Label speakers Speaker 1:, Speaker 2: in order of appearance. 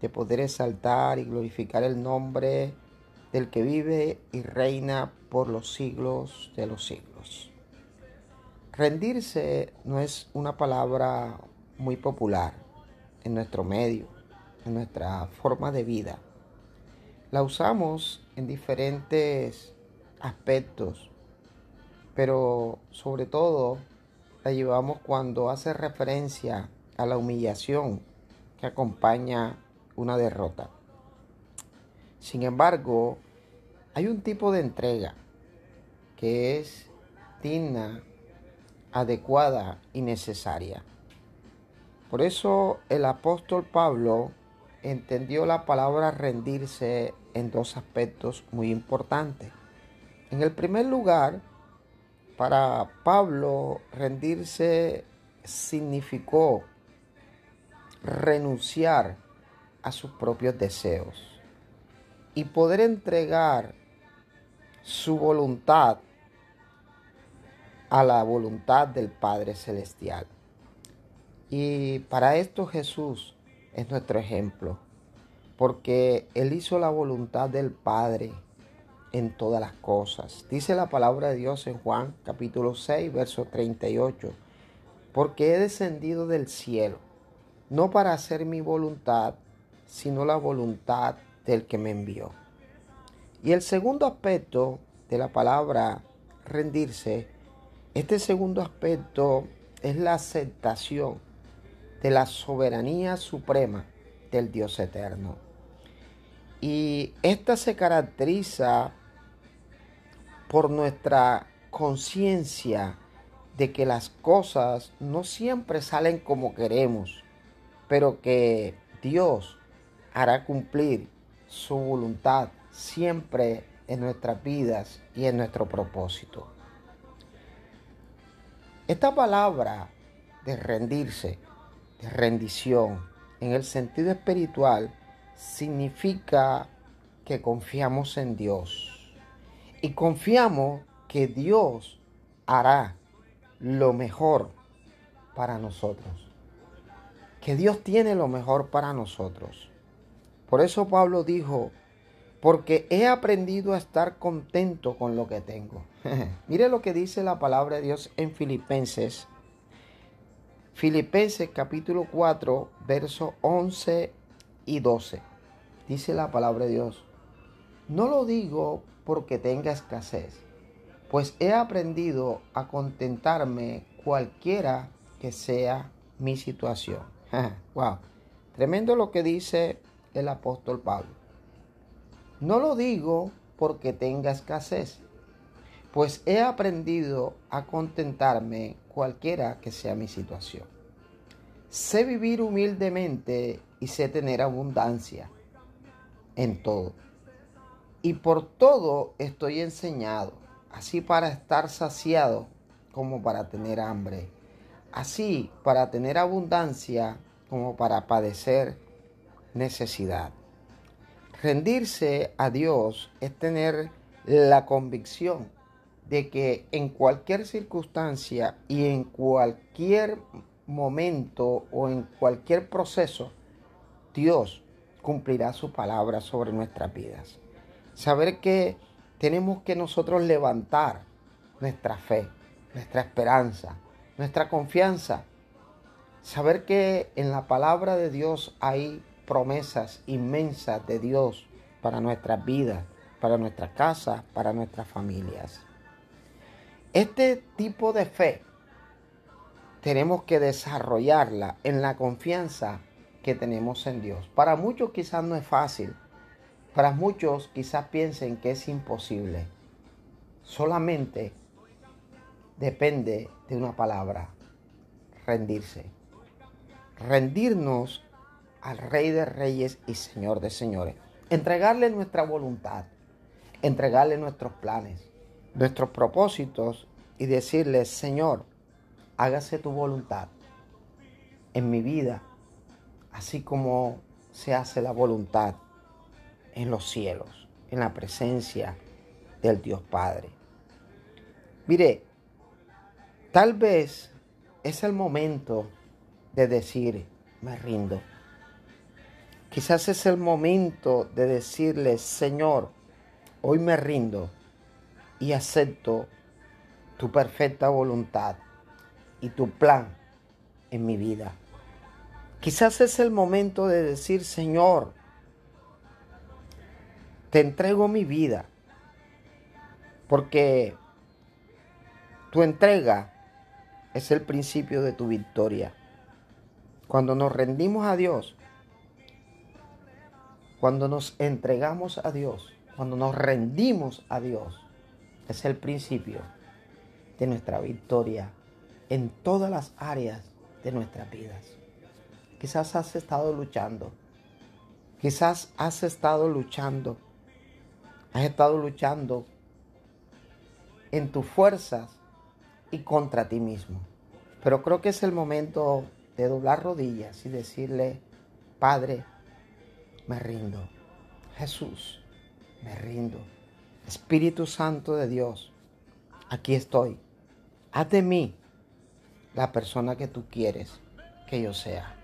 Speaker 1: de poder exaltar y glorificar el nombre del que vive y reina por los siglos de los siglos. Rendirse no es una palabra muy popular en nuestro medio, en nuestra forma de vida. La usamos en diferentes aspectos, pero sobre todo la llevamos cuando hace referencia a la humillación que acompaña una derrota. Sin embargo, hay un tipo de entrega que es digna, adecuada y necesaria. Por eso el apóstol Pablo entendió la palabra rendirse en dos aspectos muy importantes. En el primer lugar, para Pablo rendirse significó renunciar a sus propios deseos y poder entregar su voluntad a la voluntad del Padre Celestial. Y para esto Jesús es nuestro ejemplo, porque Él hizo la voluntad del Padre en todas las cosas. Dice la palabra de Dios en Juan capítulo 6, verso 38, porque he descendido del cielo, no para hacer mi voluntad, sino la voluntad del que me envió. Y el segundo aspecto de la palabra rendirse, este segundo aspecto es la aceptación de la soberanía suprema del Dios eterno. Y esta se caracteriza por nuestra conciencia de que las cosas no siempre salen como queremos, pero que Dios hará cumplir su voluntad siempre en nuestras vidas y en nuestro propósito. Esta palabra de rendirse, de rendición, en el sentido espiritual, significa que confiamos en Dios y confiamos que Dios hará lo mejor para nosotros. Que Dios tiene lo mejor para nosotros. Por eso Pablo dijo, porque he aprendido a estar contento con lo que tengo. Mire lo que dice la palabra de Dios en Filipenses. Filipenses capítulo 4, versos 11 y 12. Dice la palabra de Dios. No lo digo porque tenga escasez, pues he aprendido a contentarme cualquiera que sea mi situación. wow. Tremendo lo que dice el apóstol Pablo. No lo digo porque tenga escasez, pues he aprendido a contentarme cualquiera que sea mi situación. Sé vivir humildemente y sé tener abundancia en todo. Y por todo estoy enseñado, así para estar saciado como para tener hambre, así para tener abundancia como para padecer necesidad. Rendirse a Dios es tener la convicción de que en cualquier circunstancia y en cualquier momento o en cualquier proceso, Dios cumplirá su palabra sobre nuestras vidas. Saber que tenemos que nosotros levantar nuestra fe, nuestra esperanza, nuestra confianza. Saber que en la palabra de Dios hay promesas inmensas de Dios para nuestras vidas, para nuestra casa, para nuestras familias. Este tipo de fe tenemos que desarrollarla en la confianza que tenemos en Dios. Para muchos quizás no es fácil, para muchos quizás piensen que es imposible. Solamente depende de una palabra, rendirse. Rendirnos al Rey de Reyes y Señor de Señores, entregarle nuestra voluntad, entregarle nuestros planes, nuestros propósitos y decirle, Señor, hágase tu voluntad en mi vida, así como se hace la voluntad en los cielos, en la presencia del Dios Padre. Mire, tal vez es el momento de decir, me rindo. Quizás es el momento de decirle, Señor, hoy me rindo y acepto tu perfecta voluntad y tu plan en mi vida. Quizás es el momento de decir, Señor, te entrego mi vida, porque tu entrega es el principio de tu victoria. Cuando nos rendimos a Dios, cuando nos entregamos a Dios, cuando nos rendimos a Dios, es el principio de nuestra victoria en todas las áreas de nuestras vidas. Quizás has estado luchando, quizás has estado luchando, has estado luchando en tus fuerzas y contra ti mismo. Pero creo que es el momento de doblar rodillas y decirle, Padre, me rindo. Jesús, me rindo. Espíritu Santo de Dios, aquí estoy. Haz de mí la persona que tú quieres que yo sea.